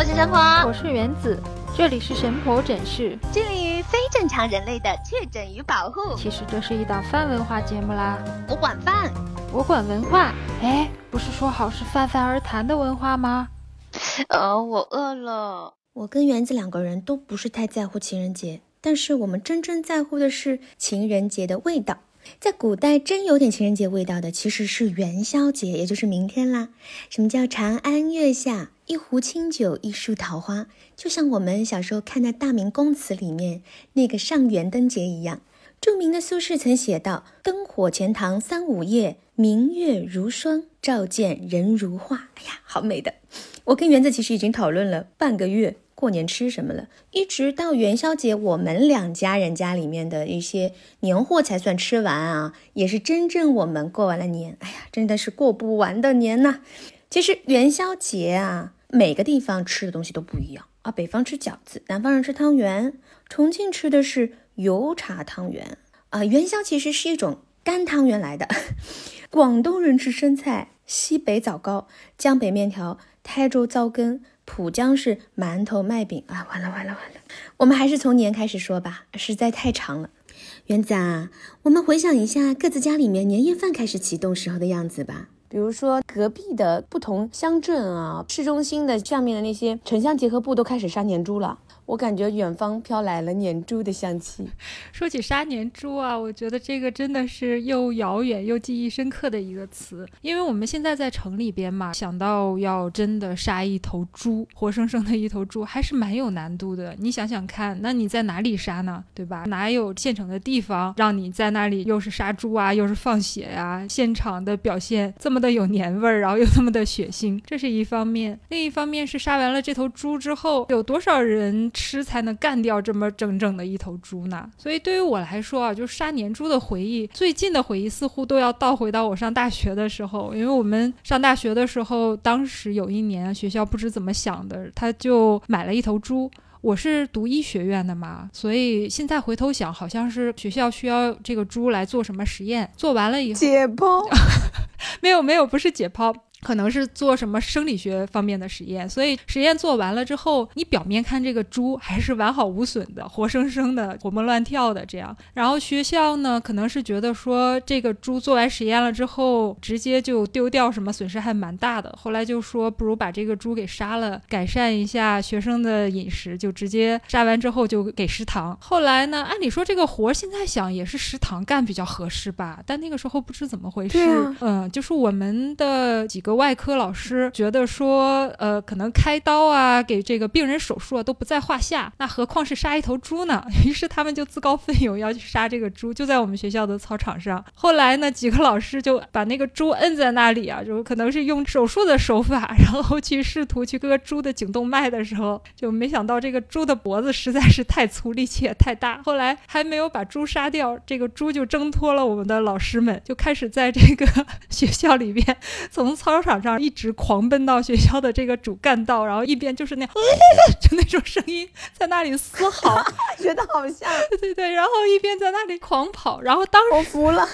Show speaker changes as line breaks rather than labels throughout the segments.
我是神婆，
我是原子，这里是神婆诊室，
致力于非正常人类的确诊与保护。
其实这是一档泛文化节目啦，
我管饭，
我管文化。哎，不是说好是泛泛而谈的文化吗？
呃，我饿了。
我跟原子两个人都不是太在乎情人节，但是我们真正在乎的是情人节的味道。在古代，真有点情人节味道的，其实是元宵节，也就是明天啦。什么叫长安月下，一壶清酒，一树桃花？就像我们小时候看的《大明宫词》里面那个上元灯节一样。著名的苏轼曾写道：“灯火钱塘三五夜，明月如霜，照见人如画。”哎呀，好美的！我跟园子其实已经讨论了半个月。过年吃什么了？一直到元宵节，我们两家人家里面的一些年货才算吃完啊，也是真正我们过完了年。哎呀，真的是过不完的年呐！其实元宵节啊，每个地方吃的东西都不一样啊。北方吃饺子，南方人吃汤圆，重庆吃的是油茶汤圆啊。元宵其实是一种干汤圆来的。广东人吃生菜，西北枣糕，江北面条，台州糟羹。浦江是馒头麦饼啊，完了完了完了，我们还是从年开始说吧，实在太长了。园子啊，我们回想一下各自家里面年夜饭开始启动时候的样子吧。比如说隔壁的不同乡镇啊，市中心的下面的那些城乡结合部都开始杀年猪了。我感觉远方飘来了年猪的香气。
说起杀年猪啊，我觉得这个真的是又遥远又记忆深刻的一个词。因为我们现在在城里边嘛，想到要真的杀一头猪，活生生的一头猪，还是蛮有难度的。你想想看，那你在哪里杀呢？对吧？哪有现成的地方让你在那里又是杀猪啊，又是放血呀？现场的表现这么的有年味儿，然后又那么的血腥，这是一方面。另一方面是杀完了这头猪之后，有多少人？吃才能干掉这么整整的一头猪呢，所以对于我来说啊，就是杀年猪的回忆，最近的回忆似乎都要倒回到我上大学的时候，因为我们上大学的时候，当时有一年学校不知怎么想的，他就买了一头猪。我是读医学院的嘛，所以现在回头想，好像是学校需要这个猪来做什么实验，做完了以后
解剖，
没有没有，不是解剖。可能是做什么生理学方面的实验，所以实验做完了之后，你表面看这个猪还是完好无损的，活生生的，活蹦乱跳的这样。然后学校呢，可能是觉得说这个猪做完实验了之后，直接就丢掉，什么损失还蛮大的。后来就说不如把这个猪给杀了，改善一下学生的饮食，就直接杀完之后就给食堂。后来呢，按理说这个活现在想也是食堂干比较合适吧，但那个时候不知怎么回事，嗯，就是我们的几个。外科老师觉得说，呃，可能开刀啊，给这个病人手术啊，都不在话下，那何况是杀一头猪呢？于是他们就自告奋勇要去杀这个猪，就在我们学校的操场上。后来呢，几个老师就把那个猪摁在那里啊，就可能是用手术的手法，然后去试图去割猪的颈动脉的时候，就没想到这个猪的脖子实在是太粗，力气也太大。后来还没有把猪杀掉，这个猪就挣脱了我们的老师们，就开始在这个 学校里边 从操。场上一直狂奔到学校的这个主干道，然后一边就是那样，就那种声音在那里嘶嚎，
觉得好像
对对对，然后一边在那里狂跑，然后当时
我服了，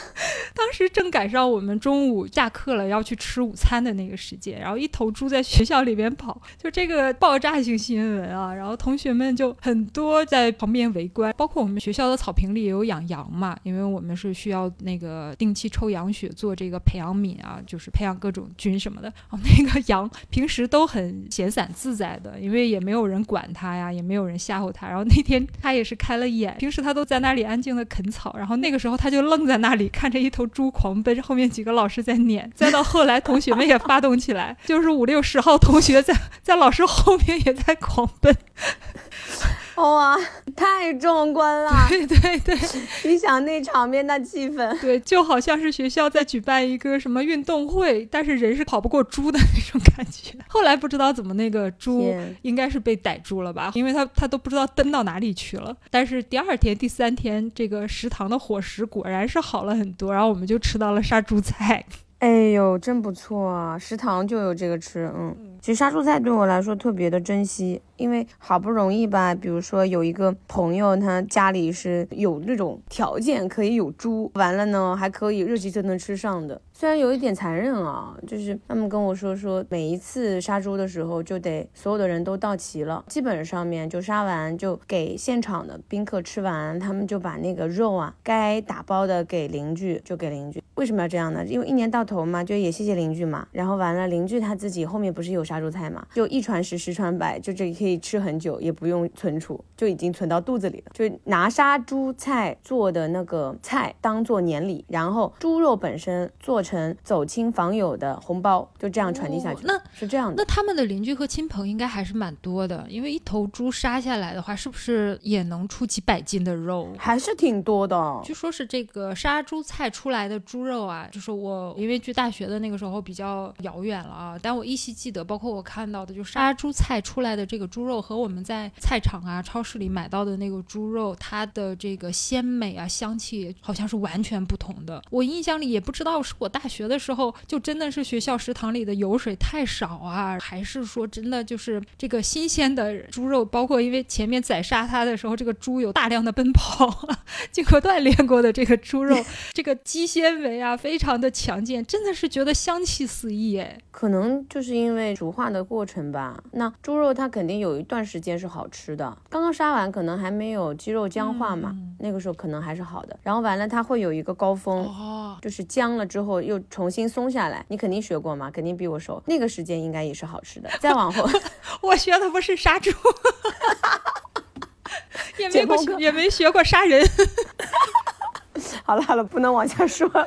当时正赶上我们中午下课了要去吃午餐的那个时间，然后一头猪在学校里边跑，就这个爆炸性新闻啊，然后同学们就很多在旁边围观，包括我们学校的草坪里也有养羊嘛，因为我们是需要那个定期抽羊血做这个培养皿啊，就是培养各种菌。什么的哦，那个 羊平时都很闲散自在的，因为也没有人管它呀，也没有人吓唬它。然后那天它也是开了眼，平时它都在那里安静的啃草，然后那个时候它就愣在那里看着一头猪狂奔，后面几个老师在撵，再到后来同学们也发动起来，就是五六十号同学在在老师后面也在狂奔。
哇，太壮观了！
对对对，
你想那场面那气氛，
对，就好像是学校在举办一个什么运动会，但是人是跑不过猪的那种感觉。后来不知道怎么那个猪应该是被逮住了吧，因为他他都不知道蹬到哪里去了。但是第二天、第三天，这个食堂的伙食果然是好了很多，然后我们就吃到了杀猪菜。
哎呦，真不错啊！食堂就有这个吃，嗯。
其实杀猪菜对我来说特别的珍惜，因为好不容易吧，比如说有一个朋友，他家里是有那种条件可以有猪，完了呢还可以热气腾腾吃上的。虽然有一点残忍啊，就是他们跟我说说，每一次杀猪的时候就得所有的人都到齐了，基本上面就杀完就给现场的宾客吃完，他们就把那个肉啊该打包的给邻居就给邻居。为什么要这样呢？因为一年到头嘛，就也谢谢邻居嘛。然后完了，邻居他自己后面不是有杀猪菜嘛，就一传十，十传百，就这可以吃很久，也不用存储，就已经存到肚子里了。就拿杀猪菜做的那个菜当做年礼，然后猪肉本身做。成走亲访友的红包，就这样传递下去。
那
是这样的。
那他们的邻居和亲朋应该还是蛮多的，因为一头猪杀下来的话，是不是也能出几百斤的肉？
还是挺多的。
据说是这个杀猪菜出来的猪肉啊，就是我因为距大学的那个时候比较遥远了啊，但我依稀记得，包括我看到的，就杀猪菜出来的这个猪肉和我们在菜场啊、超市里买到的那个猪肉，它的这个鲜美啊、香气好像是完全不同的。我印象里也不知道是我。大学的时候，就真的是学校食堂里的油水太少啊，还是说真的就是这个新鲜的猪肉，包括因为前面宰杀它的时候，这个猪有大量的奔跑，经过锻炼过的这个猪肉，这个肌纤维啊，非常的强健，真的是觉得香气四溢哎。
可能就是因为熟化的过程吧，那猪肉它肯定有一段时间是好吃的，刚刚杀完可能还没有肌肉僵化嘛，那个时候可能还是好的，然后完了它会有一个高峰，就是僵了之后。又重新松下来，你肯定学过嘛，肯定比我熟。那个时间应该也是好吃的。再往后，
我学的不是杀猪，也没过也没学过杀人。
好了好了，不能往下说了。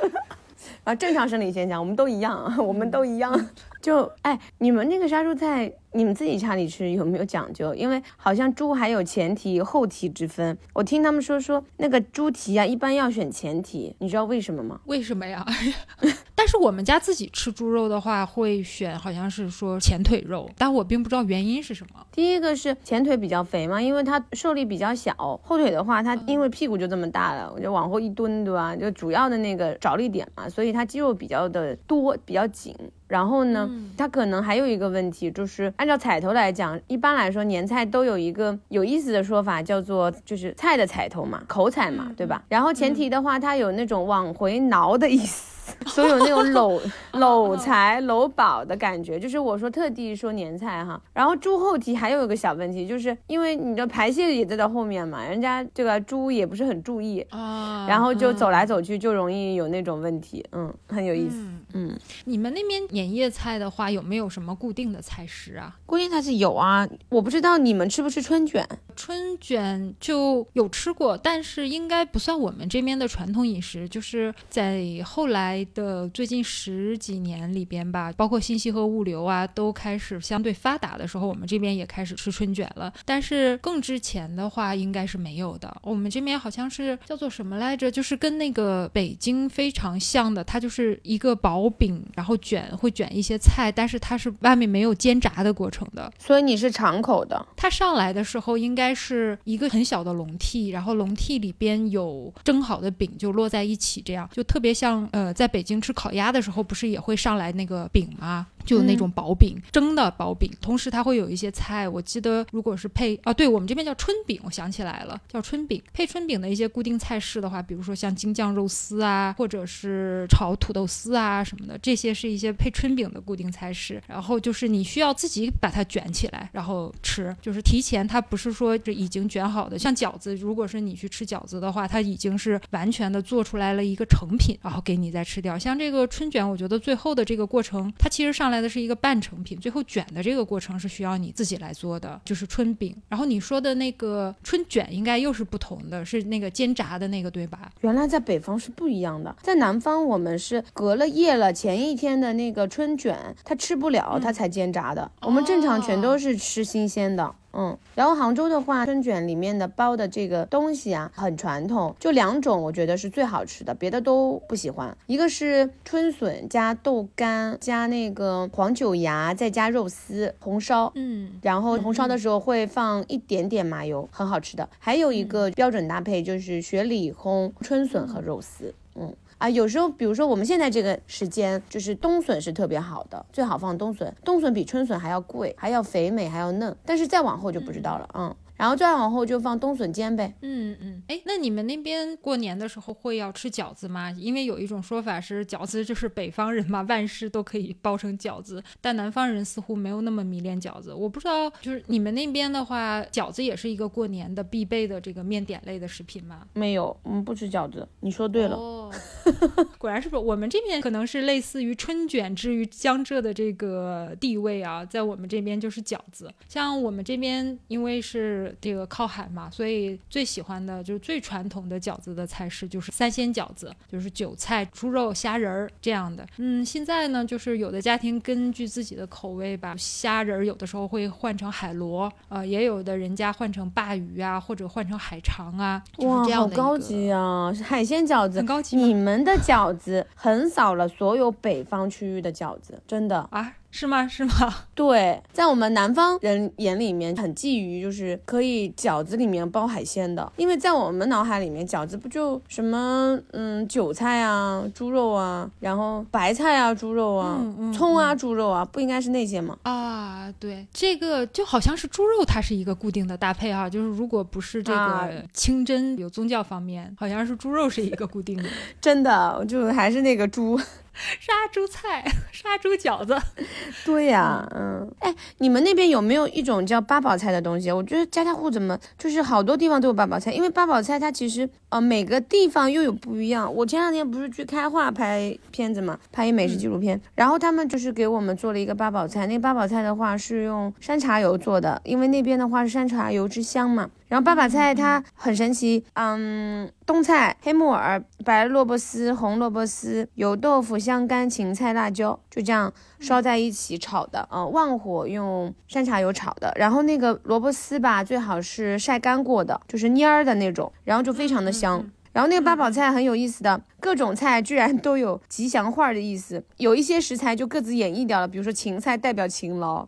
啊，正常生理现象，我们都一样，我们都一样。就哎，你们那个杀猪菜。你们自己家里吃有没有讲究？因为好像猪还有前蹄后蹄之分。我听他们说说那个猪蹄啊，一般要选前蹄，你知道为什么吗？
为什么呀？但是我们家自己吃猪肉的话，会选好像是说前腿肉，但我并不知道原因是什么。
第一个是前腿比较肥嘛，因为它受力比较小；后腿的话，它因为屁股就这么大了，我就往后一蹲，对吧？就主要的那个着力点嘛，所以它肌肉比较的多，比较紧。然后呢，它可能还有一个问题，就是按照彩头来讲，一般来说年菜都有一个有意思的说法，叫做就是菜的彩头嘛，口彩嘛，对吧？然后前提的话，它有那种往回挠的意思。所有那种搂 搂财搂宝的感觉，就是我说特地说年菜哈。然后猪后蹄还有一个小问题，就是因为你的排泄也在到后面嘛，人家这个猪也不是很注意啊，然后就走来走去就容易有那种问题，嗯，很有意思。嗯，
你们那边年夜菜的话，有没有什么固定的菜式啊？
固定菜是有啊，我不知道你们吃不吃春卷？
春卷就有吃过，但是应该不算我们这边的传统饮食，就是在后来。的最近十几年里边吧，包括信息和物流啊，都开始相对发达的时候，我们这边也开始吃春卷了。但是更之前的话，应该是没有的。我们这边好像是叫做什么来着？就是跟那个北京非常像的，它就是一个薄饼，然后卷会卷一些菜，但是它是外面没有煎炸的过程的。
所以你是敞口的。
它上来的时候应该是一个很小的笼屉，然后笼屉里边有蒸好的饼就落在一起，这样就特别像呃在。北京吃烤鸭的时候，不是也会上来那个饼吗？就有那种薄饼，蒸的薄饼，同时它会有一些菜。我记得如果是配啊，对我们这边叫春饼，我想起来了，叫春饼。配春饼的一些固定菜式的话，比如说像京酱肉丝啊，或者是炒土豆丝啊什么的，这些是一些配春饼的固定菜式。然后就是你需要自己把它卷起来，然后吃，就是提前它不是说这已经卷好的。像饺子，如果是你去吃饺子的话，它已经是完全的做出来了一个成品，然后给你再吃掉。像这个春卷，我觉得最后的这个过程，它其实上。来的是一个半成品，最后卷的这个过程是需要你自己来做的，就是春饼。然后你说的那个春卷应该又是不同的，是那个煎炸的那个，对吧？
原来在北方是不一样的，在南方我们是隔了夜了，前一天的那个春卷它吃不了，它才煎炸的。我们正常全都是吃新鲜的。嗯，然后杭州的话，春卷里面的包的这个东西啊，很传统，就两种，我觉得是最好吃的，别的都不喜欢。一个是春笋加豆干加那个黄酒芽，再加肉丝红烧，嗯，然后红烧的时候会放一点点麻油，很好吃的。还有一个标准搭配就是雪里烘春笋和肉丝，嗯。啊，有时候比如说我们现在这个时间，就是冬笋是特别好的，最好放冬笋，冬笋比春笋还要贵，还要肥美，还要嫩。但是再往后就不知道了，嗯。然后再往后就放冬笋煎呗。
嗯嗯，哎，那你们那边过年的时候会要吃饺子吗？因为有一种说法是饺子就是北方人嘛，万事都可以包成饺子，但南方人似乎没有那么迷恋饺子。我不知道，就是你们那边的话，饺子也是一个过年的必备的这个面点类的食品吗？
没有，我们不吃饺子。你说对了，
哦，果然是不？我们这边可能是类似于春卷之于江浙的这个地位啊，在我们这边就是饺子。像我们这边因为是这个靠海嘛，所以最喜欢的就是最传统的饺子的菜式就是三鲜饺子，就是韭菜、猪肉、虾仁儿这样的。嗯，现在呢，就是有的家庭根据自己的口味吧，虾仁儿有的时候会换成海螺，呃，也有的人家换成鲅鱼啊，或者换成海肠啊，
哇，好高级啊！海鲜饺子
很高级。
你们的饺子横扫了所有北方区域的饺子，真的
啊。是吗？是吗？
对，在我们南方人眼里面，很觊觎就是可以饺子里面包海鲜的，因为在我们脑海里面，饺子不就什么嗯韭菜啊、猪肉啊，然后白菜啊、猪肉啊、葱啊、猪肉啊，不应该是那些吗？
啊，对，这个就好像是猪肉，它是一个固定的搭配哈，就是如果不是这个清真有宗教方面，好像是猪肉是一个固定的，
真的就还是那个猪。
杀猪菜，杀猪饺子，
对呀，嗯，哎，你们那边有没有一种叫八宝菜的东西？我觉得家家户怎么就是好多地方都有八宝菜，因为八宝菜它其实呃每个地方又有不一样。我前两天不是去开化拍片子嘛，拍一美食纪录片，然后他们就是给我们做了一个八宝菜，那个八宝菜的话是用山茶油做的，因为那边的话是山茶油之乡嘛。然后八宝菜它很神奇，嗯，冬菜、黑木耳、白萝卜丝、红萝卜丝、油豆腐、香干、芹菜、辣椒，就这样烧在一起炒的，嗯，旺火用山茶油炒的。然后那个萝卜丝吧，最好是晒干过的，就是蔫儿的那种，然后就非常的香。然后那个八宝菜很有意思的，各种菜居然都有吉祥话的意思，有一些食材就各自演绎掉了，比如说芹菜代表勤劳。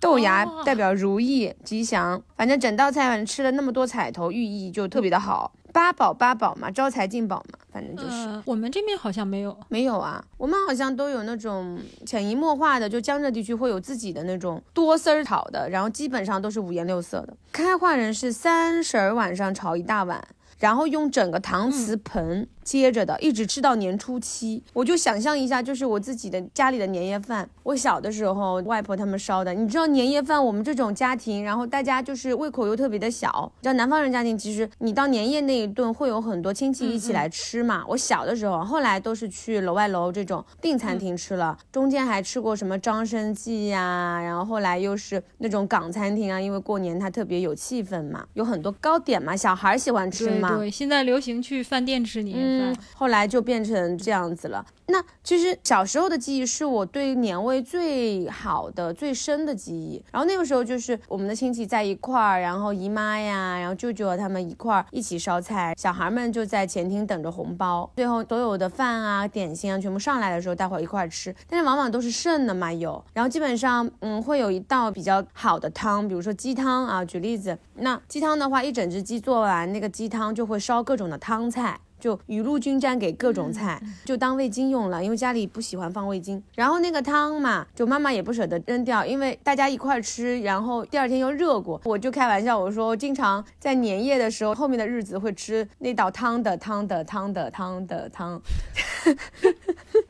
豆芽代表如意吉祥，反正整道菜反正吃了那么多彩头，寓意就特别的好。八宝八宝嘛，招财进宝嘛，反正就是。
我们这边好像没有，
没有啊。我们好像都有那种潜移默化的，就江浙地区会有自己的那种多丝儿炒的，然后基本上都是五颜六色的。开化人是三十儿晚上炒一大碗，然后用整个搪瓷盆。接着的，一直吃到年初七，我就想象一下，就是我自己的家里的年夜饭。我小的时候，外婆他们烧的，你知道年夜饭，我们这种家庭，然后大家就是胃口又特别的小。你知道南方人家庭，其实你到年夜那一顿会有很多亲戚一起来吃嘛。我小的时候，后来都是去楼外楼这种订餐厅吃了，中间还吃过什么张生记呀，然后后来又是那种港餐厅啊，因为过年它特别有气氛嘛，有很多糕点嘛，小孩喜欢吃嘛。
对，现在流行去饭店吃年夜饭。
嗯，后来就变成这样子了。那其实小时候的记忆是我对年味最好的、最深的记忆。然后那个时候就是我们的亲戚在一块儿，然后姨妈呀，然后舅舅他们一块儿一起烧菜，小孩们就在前厅等着红包。最后所有的饭啊、点心啊全部上来的时候，大伙儿一块儿吃。但是往往都是剩的嘛，有。然后基本上，嗯，会有一道比较好的汤，比如说鸡汤啊。举例子，那鸡汤的话，一整只鸡做完，那个鸡汤就会烧各种的汤菜。就雨露均沾给各种菜，就当味精用了，因为家里不喜欢放味精。然后那个汤嘛，就妈妈也不舍得扔掉，因为大家一块吃，然后第二天又热过。我就开玩笑，我说经常在年夜的时候，后面的日子会吃那道汤的汤的汤的汤的汤。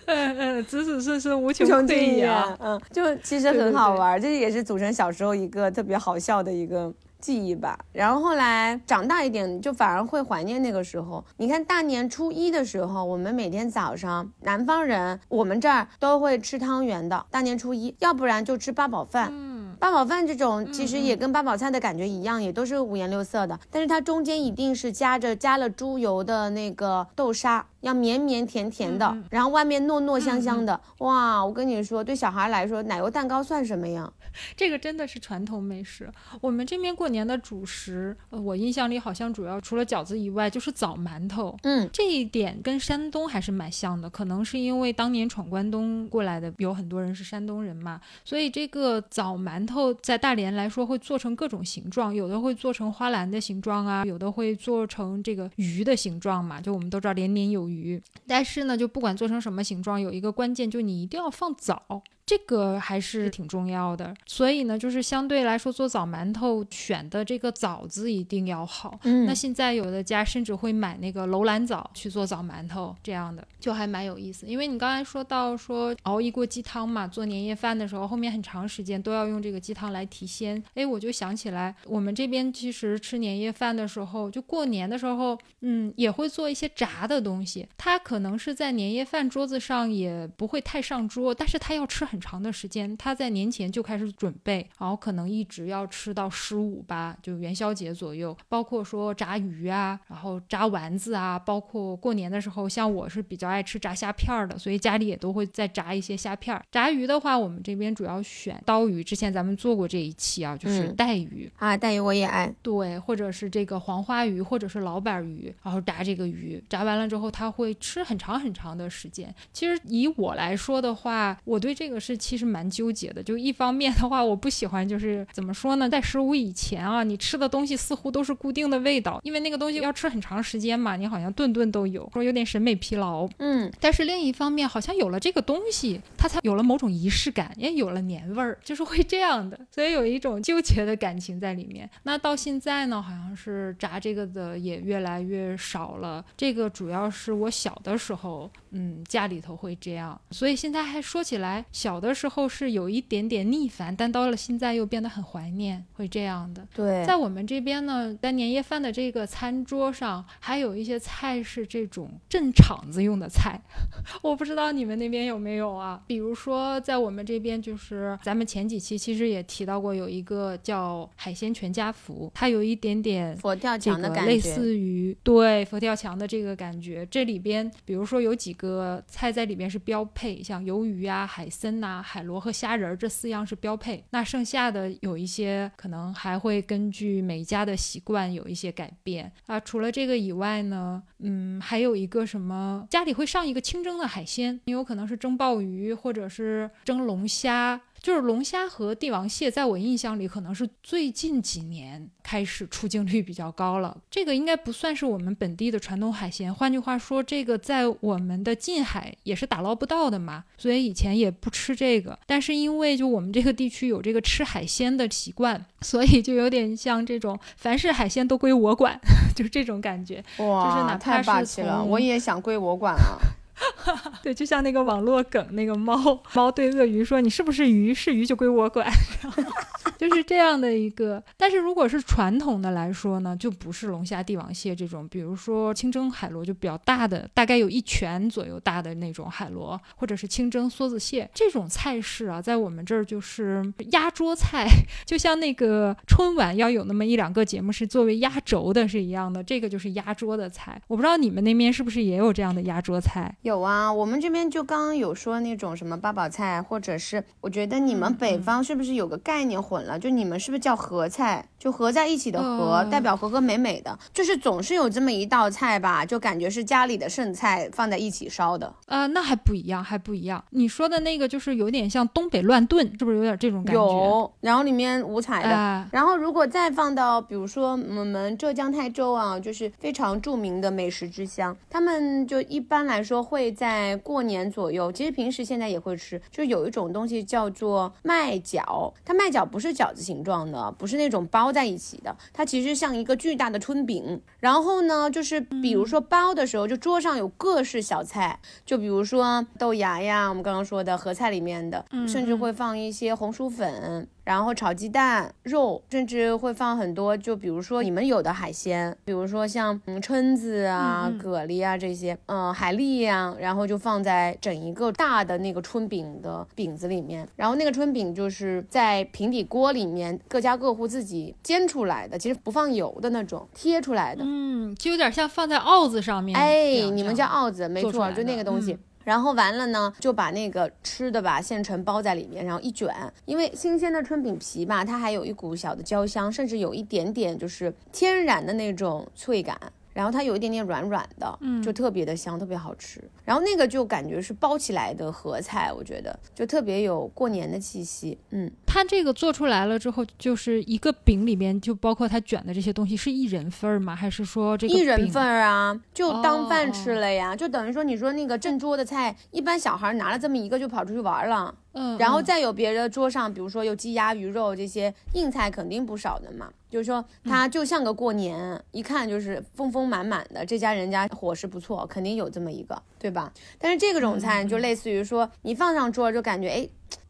嗯嗯，子子孙孙无穷匮也。
嗯，就其实很好玩，这也是组成小时候一个特别好笑的一个。记忆吧，然后后来长大一点，就反而会怀念那个时候。你看大年初一的时候，我们每天早上，南方人我们这儿都会吃汤圆的。大年初一，要不然就吃八宝饭。嗯，八宝饭这种其实也跟八宝菜的感觉一样，也都是五颜六色的，但是它中间一定是夹着加了猪油的那个豆沙。要绵绵甜甜的，然后外面糯糯香香的，哇！我跟你说，对小孩来说，奶油蛋糕算什么呀？
这个真的是传统美食。我们这边过年的主食，呃，我印象里好像主要除了饺子以外，就是枣馒头。
嗯，
这一点跟山东还是蛮像的，可能是因为当年闯关东过来的有很多人是山东人嘛，所以这个枣馒头在大连来说会做成各种形状，有的会做成花篮的形状啊，有的会做成这个鱼的形状嘛。就我们都知道连年有。鱼。但是呢，就不管做成什么形状，有一个关键就你一定要放枣。这个还是挺重要的，所以呢，就是相对来说做枣馒头选的这个枣子一定要好。
嗯
那现在有的家甚至会买那个楼兰枣去做枣馒头，这样的就还蛮有意思。因为你刚才说到说熬一锅鸡汤嘛，做年夜饭的时候，后面很长时间都要用这个鸡汤来提鲜。哎，我就想起来，我们这边其实吃年夜饭的时候，就过年的时候，嗯，也会做一些炸的东西。它可能是在年夜饭桌子上也不会太上桌，但是它要吃很长的时间。他在年前就开始准备，然后可能一直要吃到十五吧，就元宵节左右。包括说炸鱼啊，然后炸丸子啊，包括过年的时候，像我是比较爱吃炸虾片儿的，所以家里也都会再炸一些虾片儿。炸鱼的话，我们这边主要选刀鱼，之前咱们做过这一期啊，就是
嗯
带鱼。
啊，带鱼我也爱。
对，或者是这个黄花鱼，或者是老板鱼，然后炸这个鱼，炸完了之后，他会吃很长很长的时间。其实以我来说的话，我对这个是其实蛮纠结的。就一方面的话，我不喜欢就是怎么说呢，在十五以前啊，你吃的东西似乎都是固定的味道，因为那个东西要吃很长时间嘛，你好像顿顿都有，说有点审美疲劳。
嗯，
但是另一方面，好像有了这个东西，它才有了某种仪式感，也有了年味儿，就是会这样的，所以有一种纠结的感情在里面。那到现在呢，好像是炸这个的也越来越少了。这个主要是我小的时候，嗯，家里头会这样，所以现在还说起来，小的时候是有一点点逆反，但到了现在又变得很怀念，会这样的。
对，
在我们这边呢，在年夜饭的这个餐桌上，还有一些菜是这种镇场子用的菜，我不知道你们那边有没有啊？比如说，在我们这边，就是咱们前几期其实也提到过，有一个叫海鲜全家福，它有一点点
佛跳墙的感觉，
类似于对佛跳墙的这个感觉。这里边，比如说有几个菜在里边是标配，像鱿鱼啊、海参那、海螺和虾仁儿这四样是标配。那剩下的有一些可能还会根据每家的习惯有一些改变啊。除了这个以外呢，嗯，还有一个什么，家里会上一个清蒸的海鲜，你有可能是蒸鲍鱼或者是蒸龙虾。就是龙虾和帝王蟹，在我印象里可能是最近几年开始出镜率比较高了。这个应该不算是我们本地的传统海鲜，换句话说，这个在我们的近海也是打捞不到的嘛，所以以前也不吃这个。但是因为就我们这个地区有这个吃海鲜的习惯，所以就有点像这种凡是海鲜都归我管，就是这种感觉。
哇，
就是哪怕
太霸
是
气了，我也想归我管了。
对，就像那个网络梗，那个猫猫对鳄鱼说：“你是不是鱼？是鱼就归我管。” 就是这样的一个。但是如果是传统的来说呢，就不是龙虾、帝王蟹这种，比如说清蒸海螺就比较大的，大概有一拳左右大的那种海螺，或者是清蒸梭子蟹这种菜式啊，在我们这儿就是压桌菜，就像那个春晚要有那么一两个节目是作为压轴的是一样的，这个就是压桌的菜。我不知道你们那边是不是也有这样的压桌菜？
有啊，我们这边就刚刚有说那种什么八宝菜，或者是我觉得你们
嗯
北方是不是有个概念混了？就你们是不是叫合菜？就合在一起的合，
呃
代表和和美美的，就是总是有这么一道菜吧，就感觉是家里的剩菜放在一起烧的。
啊、那还不一样，还不一样。你说的那个就是有点像东北乱炖，是不是有点这种感觉？
有，然后里面五彩的。
啊
然后，如果再放到，比如说我们浙江台州啊，就是非常著名的美食之乡，他们就一般来说会在过年左右，其实平时现在也会吃，就有一种东西叫做麦饺，它麦饺不是饺子形状的，不是那种包在一起的，它其实像一个巨大的春饼。然后呢，就是比如说包的时候，就桌上有各式小菜，就比如说豆芽呀，我们刚刚说的合菜里面的，甚至会放一些红薯粉。然后炒鸡蛋、肉，甚至会放很多，就比如说你们有的海鲜，比如说像嗯蛏子啊、蛤蜊啊这些，嗯、海蛎呀、然后就放在整一个大的那个春饼的饼子里面，然后那个春饼就是在平底锅里面各家各户自己煎出来的，其实不放油的那种，贴出来的。
嗯，就有点像放在鏊子上面。这
哎，你们叫鏊子，没错，就那个东西。
嗯
然后完了呢，就把那个吃的吧现成包在里面，然后一卷。因为新鲜的春饼皮吧，它还有一股小的焦香，甚至有一点点就是天然的那种脆感。然后它有一点点软软的，嗯，就特别的香，特别好吃。然后那个就感觉是包起来的合菜，我觉得就特别有过年的气息。嗯，
它这个做出来了之后，就是一个饼里面就包括它卷的这些东西，是一人份儿吗？还是说这个
一人份儿啊，就当饭吃
哦
了呀，就等于说你说那个正桌的菜，一般小孩拿了这么一个就跑出去玩了。
嗯，嗯
然后再有别的桌上，比如说有鸡鸭鱼肉这些硬菜，肯定不少的嘛。就是说，它就像个过年，一看就是丰丰满满的。这家人家伙食不错，肯定有这么一个，对吧？但是这个种菜就类似于说，你放上桌就感觉，哎，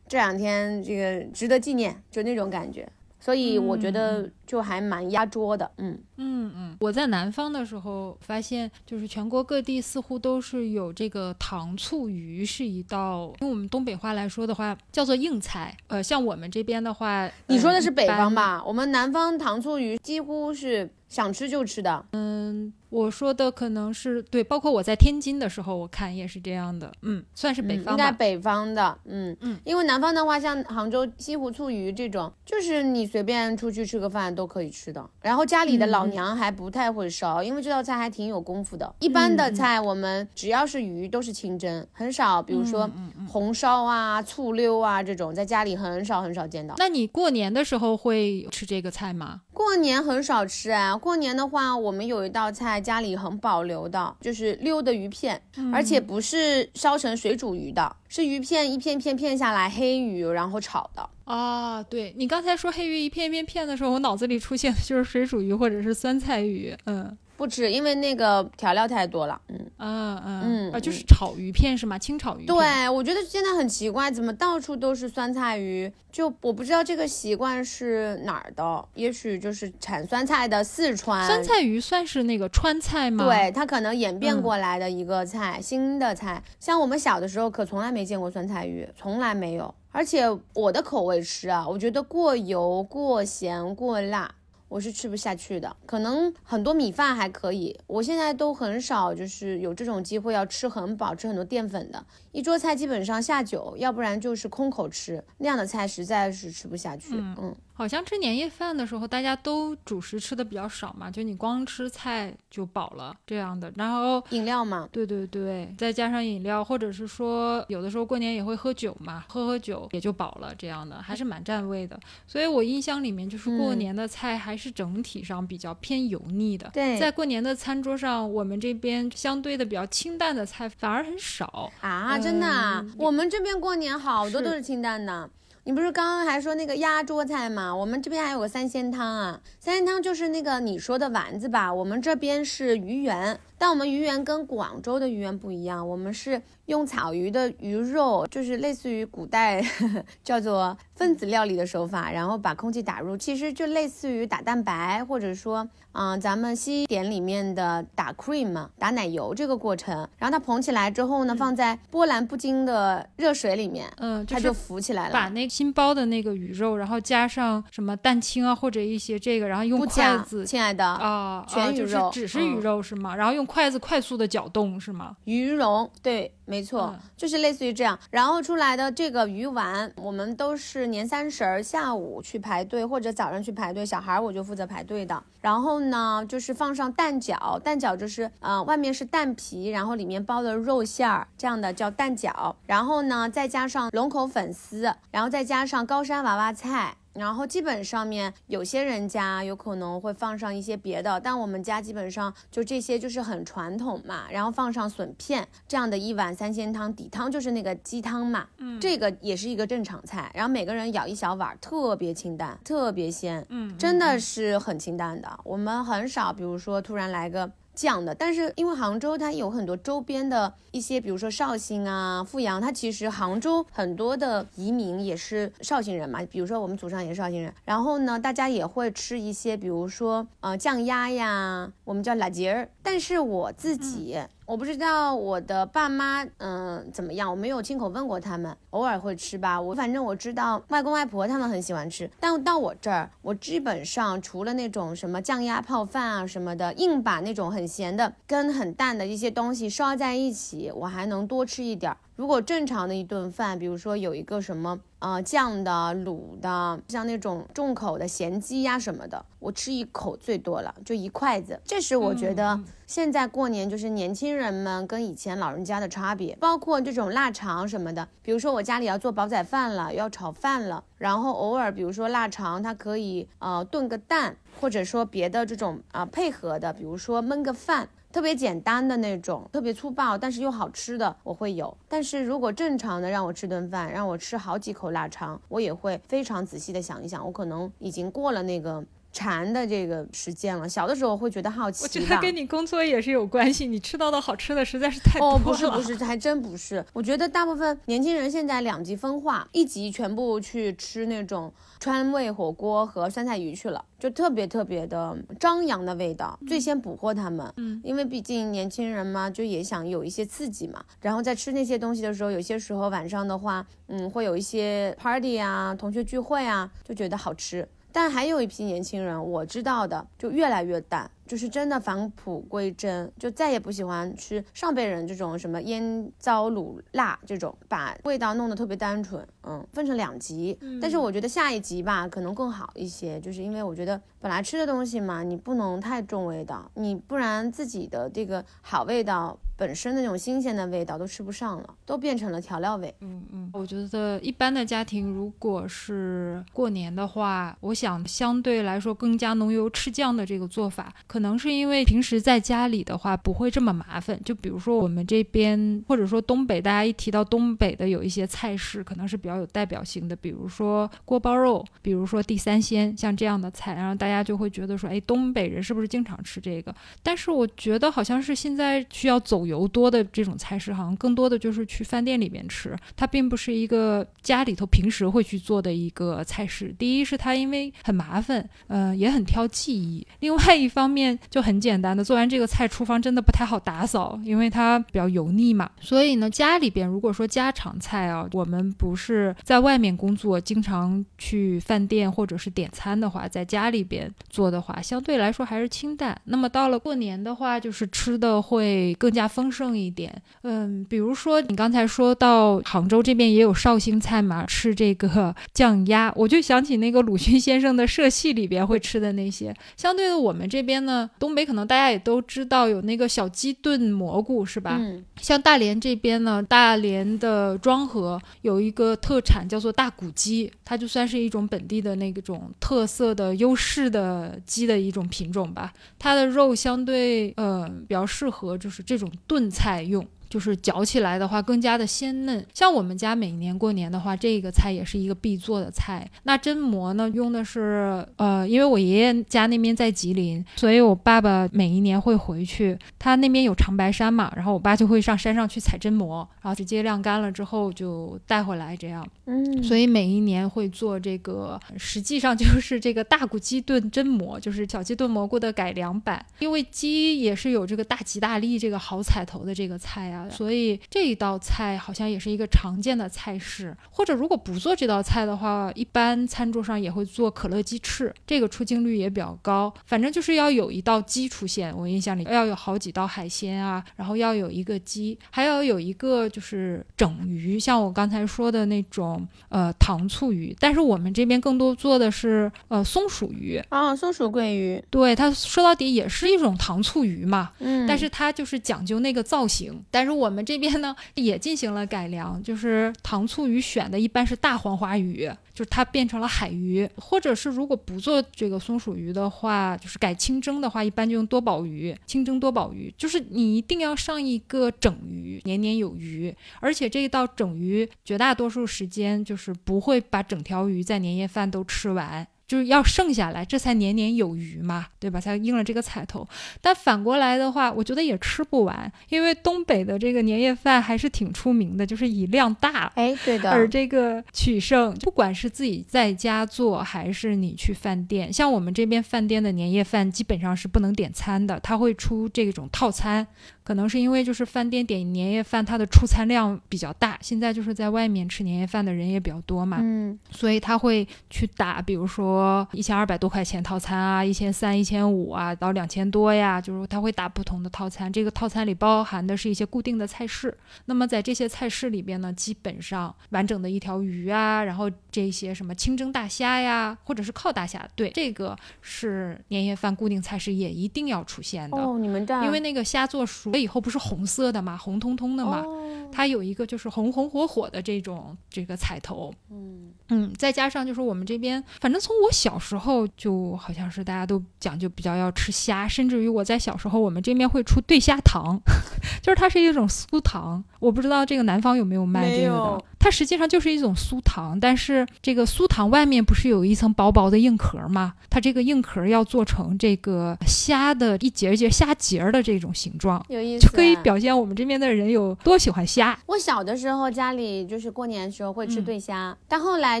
这两天这个值得纪念，就那种感觉。所以我觉得就还蛮压桌的，嗯。
嗯嗯，我在南方的时候发现，就是全国各地似乎都是有这个糖醋鱼是一道，用我们东北话来说的话，叫做硬菜。呃，像我们这边的话，
你说的
呃
是北方？吧？我们南方糖醋鱼几乎是想吃就吃的。
嗯我说的可能是对，包括我在天津的时候，我看也是这样的。嗯，算是北
嗯
方吧。
应该北方的，嗯
嗯，
因为南方的话，像杭州西湖醋鱼这种，就是你随便出去吃个饭都可以吃的。然后家里的老娘还不太会烧，因为这道菜还挺有功夫的。一般的菜我们只要是鱼都是清蒸，很少，比如说红烧啊、醋溜啊这种，在家里很少很少见到。
那你过年的时候会吃这个菜吗？
过年很少吃啊，过年的话，我们有一道菜家里很保留的，就是溜的鱼片，而且不是烧成水煮鱼的，是鱼片一片片片下来，黑鱼然后炒的。
啊，对你刚才说黑鱼一片一片片的时候，我脑子里出现的就是水煮鱼或者是酸菜鱼。嗯
不吃，因为那个调料太多了。嗯，
嗯嗯
嗯
啊，就是
嗯
炒鱼片是吗？清炒鱼片。
对，我觉得现在很奇怪，怎么到处都是酸菜鱼？就我不知道这个习惯是哪儿的，也许就是产酸菜的四川。
酸菜鱼算是那个川菜吗？
对，它可能演变
嗯
过来的一个菜，新的菜。像我们小的时候，可从来没见过酸菜鱼，从来没有。而且我的口味吃啊，我觉得过油、过咸、过辣。我是吃不下去的，可能很多米饭还可以，我现在都很少就是有这种机会要吃很饱，吃很多淀粉的，一桌菜基本上下酒，要不然就是空口吃，那样的菜实在是吃不下去。
嗯
嗯
好像吃年夜饭的时候，大家都主食吃的比较少嘛，就你光吃菜就饱了这样的。然后，
饮料嘛，
对对对，再加上饮料，或者是说有的时候过年也会喝酒嘛，喝喝酒也就饱了，这样的还是蛮占位的。所以我印象里面就是过
嗯
年的菜还是整体上比较偏油腻的。
对
在过年的餐桌上，我们这边相对的比较清淡的菜反而很少。
啊，真的我们这边过年好多都是清淡的。你不是刚刚还说那个压桌菜吗？我们这边还有个三鲜汤啊，三鲜汤就是那个你说的丸子吧，我们这边是鱼圆，但我们鱼圆跟广州的鱼圆不一样，我们是用草鱼的鱼肉，就是类似于古代 叫做分子料理的手法，然后把空气打入，其实就类似于打蛋白，或者说，嗯、咱们西点里面的打 cream 嘛打奶油这个过程，然后它膨起来之后呢，放在波澜不惊的热水里面，
嗯，
它就浮起来了。
把那新包的那个鱼肉，然后加上什么蛋清啊，或者一些这个，然后用筷，子
亲爱的，
啊，
全
啊就是
鱼肉
只是鱼
嗯
肉是吗？然后用筷子快速的搅动是吗？
鱼蓉，对，没错，
嗯
就是类似于这样。然后出来的这个鱼丸，我们都是年三十儿下午去排队，或者早上去排队。小孩儿我就负责排队的。然后呢，就是放上蛋饺，蛋饺就是呃外面是蛋皮，然后里面包的肉馅儿，这样的叫蛋饺。然后呢，再加上龙口粉丝，然后再加上高山娃娃菜。然后基本上面有些人家有可能会放上一些别的，但我们家基本上就这些就是很传统嘛。然后放上笋片这样的一碗三鲜汤，底汤就是那个鸡汤嘛，嗯，这个也是一个正常菜。然后每个人舀一小碗，特别清淡，特别鲜，
嗯，
真的是很清淡的。我们很少，比如说突然来个。酱的，但是因为杭州它有很多周边的一些，比如说绍兴啊、阜阳，它其实杭州很多的移民也是绍兴人嘛，比如说我们祖上也是绍兴人，然后呢，大家也会吃一些，比如说呃酱鸭呀，我们叫辣鸡儿，但是我自己。我不知道我的爸妈，嗯、怎么样？我没有亲口问过他们，偶尔会吃吧。我反正我知道外公外婆他们很喜欢吃，但到我这儿，我基本上除了那种什么酱鸭泡饭啊什么的，硬把那种很咸的跟很淡的一些东西烧在一起，我还能多吃一点儿。如果正常的一顿饭，比如说有一个什么呃酱的、卤的，像那种重口的咸鸡呀什么的，我吃一口最多了，就一筷子。这是我觉得现在过年就是年轻人们跟以前老人家的差别，包括这种腊肠什么的。比如说我家里要做煲仔饭了，要炒饭了，然后偶尔比如说腊肠，它可以呃炖个蛋，或者说别的这种啊配合的，比如说焖个饭。特别简单的那种，特别粗暴但是又好吃的，我会有。但是如果正常的让我吃顿饭，让我吃好几口腊肠，我也会非常仔细的想一想，我可能已经过了那个。馋的这个时间了，小的时候会觉得好奇。
我觉得跟你工作也是有关系，你吃到的好吃的实在是太多了。
哦，不是不是，还真不是。我觉得大部分年轻人现在两极分化，一级全部去吃那种川味火锅和酸菜鱼去了，就特别特别的张扬的味道，最先捕获他们。嗯，因为毕竟年轻人嘛，就也想有一些刺激嘛。然后在吃那些东西的时候，有些时候晚上的话，嗯，会有一些 party 啊，同学聚会啊，就觉得好吃。但还有一批年轻人，我知道的就越来越淡。就是真的返璞归真，就再也不喜欢吃上辈人这种什么腌糟卤辣这种，把味道弄得特别单纯。嗯，分成两集，但是我觉得下一集吧可能更好一些，就是因为我觉得本来吃的东西嘛，你不能太重味道，你不然自己的这个好味道本身的那种新鲜的味道都吃不上了，都变成了调料味。
嗯嗯，我觉得一般的家庭如果是过年的话，我想相对来说更加浓油赤酱的这个做法可。可能是因为平时在家里的话不会这么麻烦，就比如说我们这边或者说东北，大家一提到东北的有一些菜式，可能是比较有代表性的，比如说锅包肉，比如说地三鲜，像这样的菜，然后大家就会觉得说，哎，东北人是不是经常吃这个？但是我觉得好像是现在需要走油多的这种菜式，好像更多的就是去饭店里面吃，它并不是一个家里头平时会去做的一个菜式。第一是它因为很麻烦，嗯，也很挑技艺；另外一方面。就很简单的做完这个菜，厨房真的不太好打扫，因为它比较油腻嘛。所以呢，家里边如果说家常菜啊，我们不是在外面工作，经常去饭店或者是点餐的话，在家里边做的话，相对来说还是清淡。那么到了过年的话，就是吃的会更加丰盛一点。嗯，比如说你刚才说到杭州这边也有绍兴菜嘛，吃这个 酱鸭，我就想起那个鲁迅先生的社戏里边会吃的那些。相对的，我们这边呢。东北可能大家也都知道有那个小鸡炖蘑菇是吧？
嗯，
像大连这边呢，大连的庄河有一个特产叫做大骨鸡，它就算是一种本地的那种特色的优势的鸡的一种品种吧。它的肉相对呃比较适合就是这种炖菜用。就是嚼起来的话更加的鲜嫩，像我们家每年过年的话，这个菜也是一个必做的菜。那榛蘑呢，用的是呃，因为我爷爷家那边在吉林，所以我爸爸每一年会回去，他那边有长白山嘛，然后我爸就会上山上去采榛蘑，然后直接晾干了之后就带回来这样。
嗯，
所以每一年会做这个，实际上就是这个大骨鸡炖榛蘑，就是小鸡炖蘑菇的改良版。因为鸡也是有这个大吉大利这个好彩头的这个菜啊。所以这一道菜好像也是一个常见的菜式，或者如果不做这道菜的话，一般餐桌上也会做可乐鸡翅，这个出镜率也比较高。反正就是要有一道鸡出现，我印象里要有好几道海鲜啊，然后要有一个鸡，还要有一个就是整鱼，像我刚才说的那种呃糖醋鱼。但是我们这边更多做的是呃松鼠鱼
啊，松鼠桂鱼，
对它说到底也是一种糖醋鱼嘛，
嗯，
但是它就是讲究那个造型，但是。我们这边呢也进行了改良，就是糖醋鱼选的一般是大黄花鱼，就是它变成了海鱼，或者是如果不做这个松鼠鱼的话，就是改清蒸的话，一般就用多宝鱼，清蒸多宝鱼，就是你一定要上一个整鱼，年年有余，而且这一道整鱼绝大多数时间就是不会把整条鱼在年夜饭都吃完。就是要剩下来，这才年年有余嘛，对吧？才应了这个彩头。但反过来的话，我觉得也吃不完，因为东北的这个年夜饭还是挺出名的，就是以量大，
哎，对的。
而这个取胜，不管是自己在家做，还是你去饭店，像我们这边饭店的年夜饭基本上是不能点餐的，他会出这种套餐。可能是因为就是饭店点年夜饭，它的出餐量比较大，现在就是在外面吃年夜饭的人也比较多嘛，
嗯，
所以他会去打，比如说一千二百多块钱套餐啊，一千三、一千五啊，到两千多呀，就是他会打不同的套餐。这个套餐里包含的是一些固定的菜式。那么在这些菜式里边呢，基本上完整的一条鱼啊，然后这些什么清蒸大虾呀，或者是靠大虾，对，这个是年夜饭固定菜式，也一定要出现的。
哦，你们这儿
因为那个虾做熟了以后不是红色的嘛，红彤彤的嘛，
哦。
它有一个就是红红火火的这种这个彩头，
嗯。
嗯，再加上就是我们这边，反正从我小时候就好像是大家都讲究比较要吃虾，甚至于我在小时候，我们这边会出对虾糖，就是它是一种酥糖，我不知道这个南方有没有卖这个的。它实际上就是一种酥糖，但是这个酥糖外面不是有一层薄薄的硬壳吗？它这个硬壳要做成这个虾的一节一节虾节儿的这种形状，
有意思，
就可以。表现我们这边的人有多喜欢虾。
我小的时候家里就是过年的时候会吃
嗯
对虾，但后来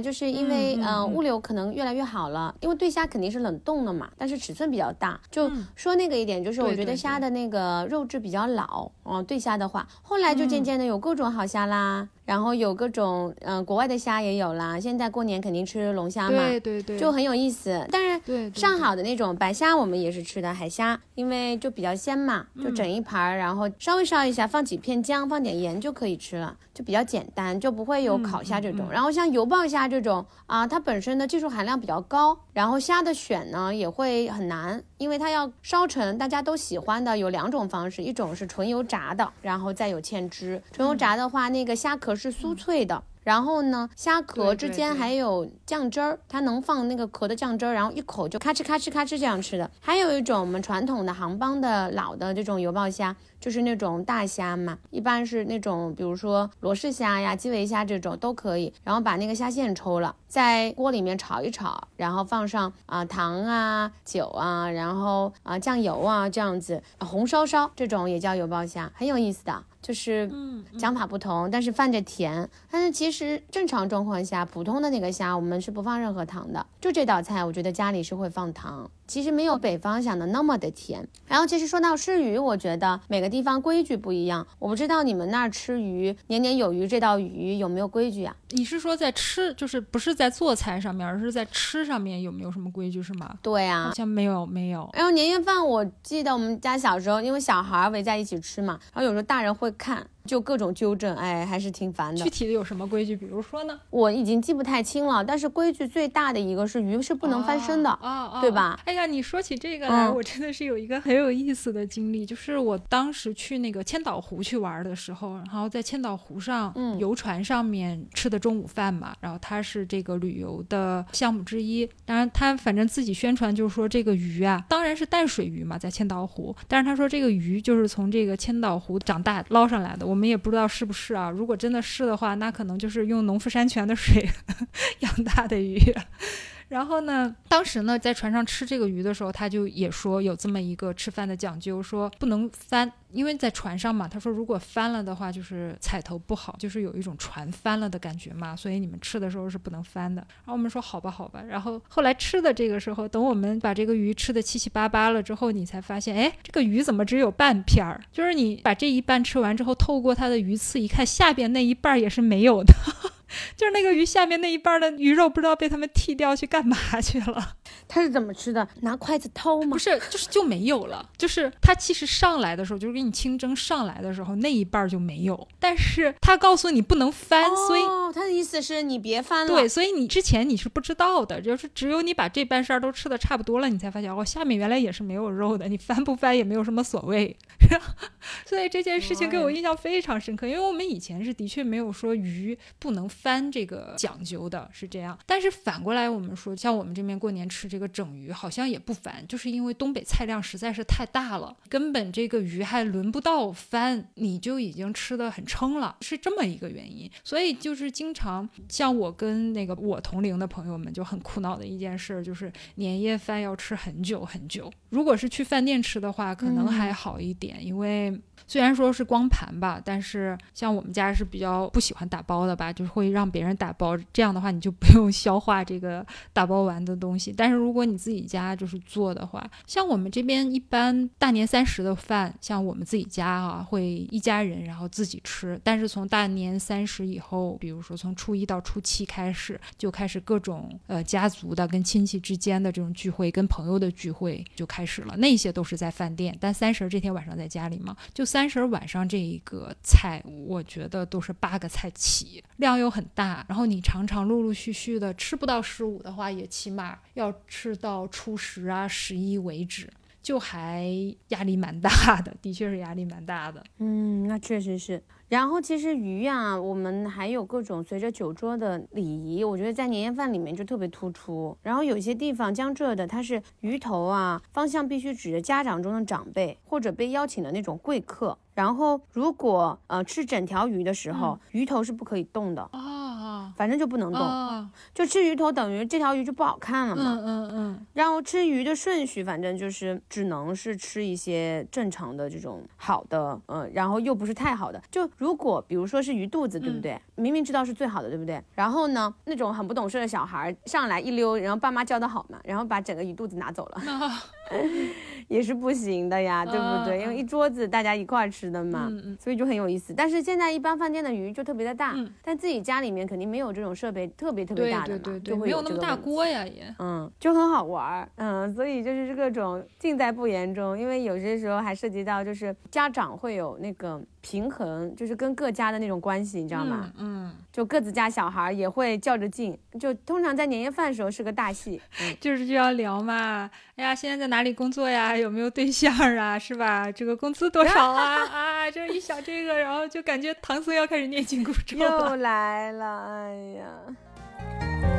就是因为
嗯
物流可能越来越好了，因为对虾肯定是冷冻的嘛，但是尺寸比较大。就
嗯
说那个一点，就是我觉得虾的那个肉质比较老，哦，对虾的话，后来就渐
嗯
渐的有各种好虾啦，然后有各种嗯、呃国外的虾也有啦。现在过年肯定吃龙虾嘛，
对对对，
就很有意思。但是上好的那种白虾，我们也是吃的海虾，因为就比较鲜嘛，
嗯
就整一盘儿，然后稍微烧一下，放几片姜，放点盐就可以吃了，就比较简单，就不会有烤虾这种。
嗯嗯
然后像油爆虾这种啊，它本身的技术含量比较高，然后虾的选呢也会很难，因为它要烧成大家都喜欢的有两种方式，一种是纯油炸的，然后再有芡汁。纯油炸的话，那个虾壳是酥脆的。然后呢，虾壳之间还有酱汁儿，它能放那个壳的酱汁儿，然后一口就咔哧咔哧咔哧这样吃的。还有一种我们传统的杭帮的老的这种油爆虾，就是那种大虾嘛，一般是那种比如说罗氏虾呀、基围虾这种都可以。然后把那个虾线抽了，在锅里面炒一炒，然后放上啊、糖啊、酒啊，然后啊、酱油啊这样子，啊红烧烧这种也叫油爆虾，很有意思的。就是
嗯
讲法不同，但是泛着甜。但是其实正常状况下，普通的那个虾我们是不放任何糖的。就这道菜，我觉得家里是会放糖，其实没有北方想的那么的甜。然后其实说到吃鱼，我觉得每个地方规矩不一样。我不知道你们那儿吃鱼，年年有余这道鱼有没有规矩啊？
你是说在吃，就是不是在做菜上面，而是在吃上面有没有什么规矩是吗？
对啊
好，像没有，没有。
然后年夜饭，我记得我们家小时候，因为小孩儿围在一起吃嘛，然后有时候大人会看，就各种纠正，哎，还是挺烦的
具。体的有什么规矩？比如说呢？
我已经记不太清了，但是规矩最大的一个是鱼是不能翻身的。
啊啊，
对吧？
哎呀，你说起这个来，
嗯
我真的是有一个很有意思的经历，就是我当时去那个千岛湖去玩的时候，然后在千岛湖上、
嗯
游船上面吃的中午饭嘛，然后它是这个旅游的项目之一。当然，他反正自己宣传就是说这个鱼啊，当然是淡水鱼嘛，在千岛湖，但是他说这个鱼就是从这个千岛湖长大捞上来的，我们也不知道是不是啊。如果真的是的话，那可能就是用农夫山泉的水 养大的鱼。然后呢，当时呢，在船上吃这个鱼的时候，他就也说有这么一个吃饭的讲究，说不能翻，因为在船上嘛。他说如果翻了的话，就是彩头不好，就是有一种船翻了的感觉嘛，所以你们吃的时候是不能翻的。然后我们说好吧，好吧。然后后来吃的这个时候，等我们把这个鱼吃的七七八八了之后，你才发现，哎，这个鱼怎么只有半片儿？就是你把这一半吃完之后，透过它的鱼刺一看，下边那一半儿也是没有的。就是那个鱼下面那一半的鱼肉，不知道被他们剔掉去干嘛去了。
他是怎么吃的？拿筷子掏吗
不？是，就是就没有了。就是他其实上来的时候，就是给你清蒸上来的时候，那一半儿就没有。但是他告诉你不能翻，所以
哦，他的意思是你别翻了。
对，，所以你之前你是不知道的，就是只有你把这半扇儿都吃的差不多了，你才发现哦，下面原来也是没有肉的，你翻不翻也没有什么所谓。所以这件事情给我印象非常深刻，因为我们以前是的确没有说鱼不能翻这个讲究的，是这样。但是反过来我们说，像我们这边过年吃这个整鱼，好像也不翻，就是因为东北菜量实在是太大了，根本这个鱼还轮不到翻，你就已经吃的很撑了，是这么一个原因。所以就是经常像我跟那个我同龄的朋友们就很苦恼的一件事，就是年夜饭要吃很久很久。如果是去饭店吃的话，可能还好一点，因为虽然说是光盘吧，但是像我们家是比较不喜欢打包的吧，就是会让别人打包，这样的话你就不用消化这个打包完的东西。但是如果你自己家就是做的话，像我们这边一般大年三十的饭，像我们自己家啊，会一家人然后自己吃。但是从大年三十以后，比如说从初一到初七开始，就开始各种呃家族的跟亲戚之间的这种聚会，跟朋友的聚会就开始了。那些都是在饭店，但三十这天晚上在家里嘛，就三十晚上这一个菜，我觉得都是八个菜起，量又很大，然后你常常陆陆续续的吃不到十五的话，也起码要吃到初十啊、十一为止，就还压力蛮大的，的确是压力蛮大的。
嗯，那确实是。然后其实鱼呀，我们还有各种随着酒桌的礼仪，我觉得在年夜饭里面就特别突出。然后有些地方江浙的，它是鱼头啊，方向必须指着家长中的长辈或者被邀请的那种贵客。然后如果呃吃整条鱼的时候，鱼头是不可以动的
啊，
反正就不能动，就吃鱼头等于这条鱼就不好看了嘛。
嗯嗯嗯。
然后吃鱼的顺序，反正就是只能是吃一些正常的这种好的，嗯，然后又不是太好的。就如果比如说是鱼肚子，对不对？明明知道是最好的，对不对？然后呢，那种很不懂事的小孩上来一溜，然后爸妈教的好嘛，然后把整个鱼肚子拿走了。也是不行的呀，对不对？因为一桌子大家一块吃的嘛，所以就很有意思。但是现在一般饭店的鱼就特别的大，但自己家里面肯定没有这种设备特别特别大的嘛，就会
没有那么大锅呀也。
嗯，就很好玩儿，嗯，所以就是各种尽在不言中。因为有些时候还涉及到就是家长会有那个平衡，就是跟各家的那种关系，你知道吗？
嗯，
就各自家小孩也会较着劲，就通常在年夜饭的时候是个大戏，
就是就要聊嘛。哎呀，现在在哪里工作呀？有没有对象啊？是吧？这个工资多少啊？啊，这一想这个，然后就感觉唐僧要开始念紧箍咒
了。又来了，哎呀。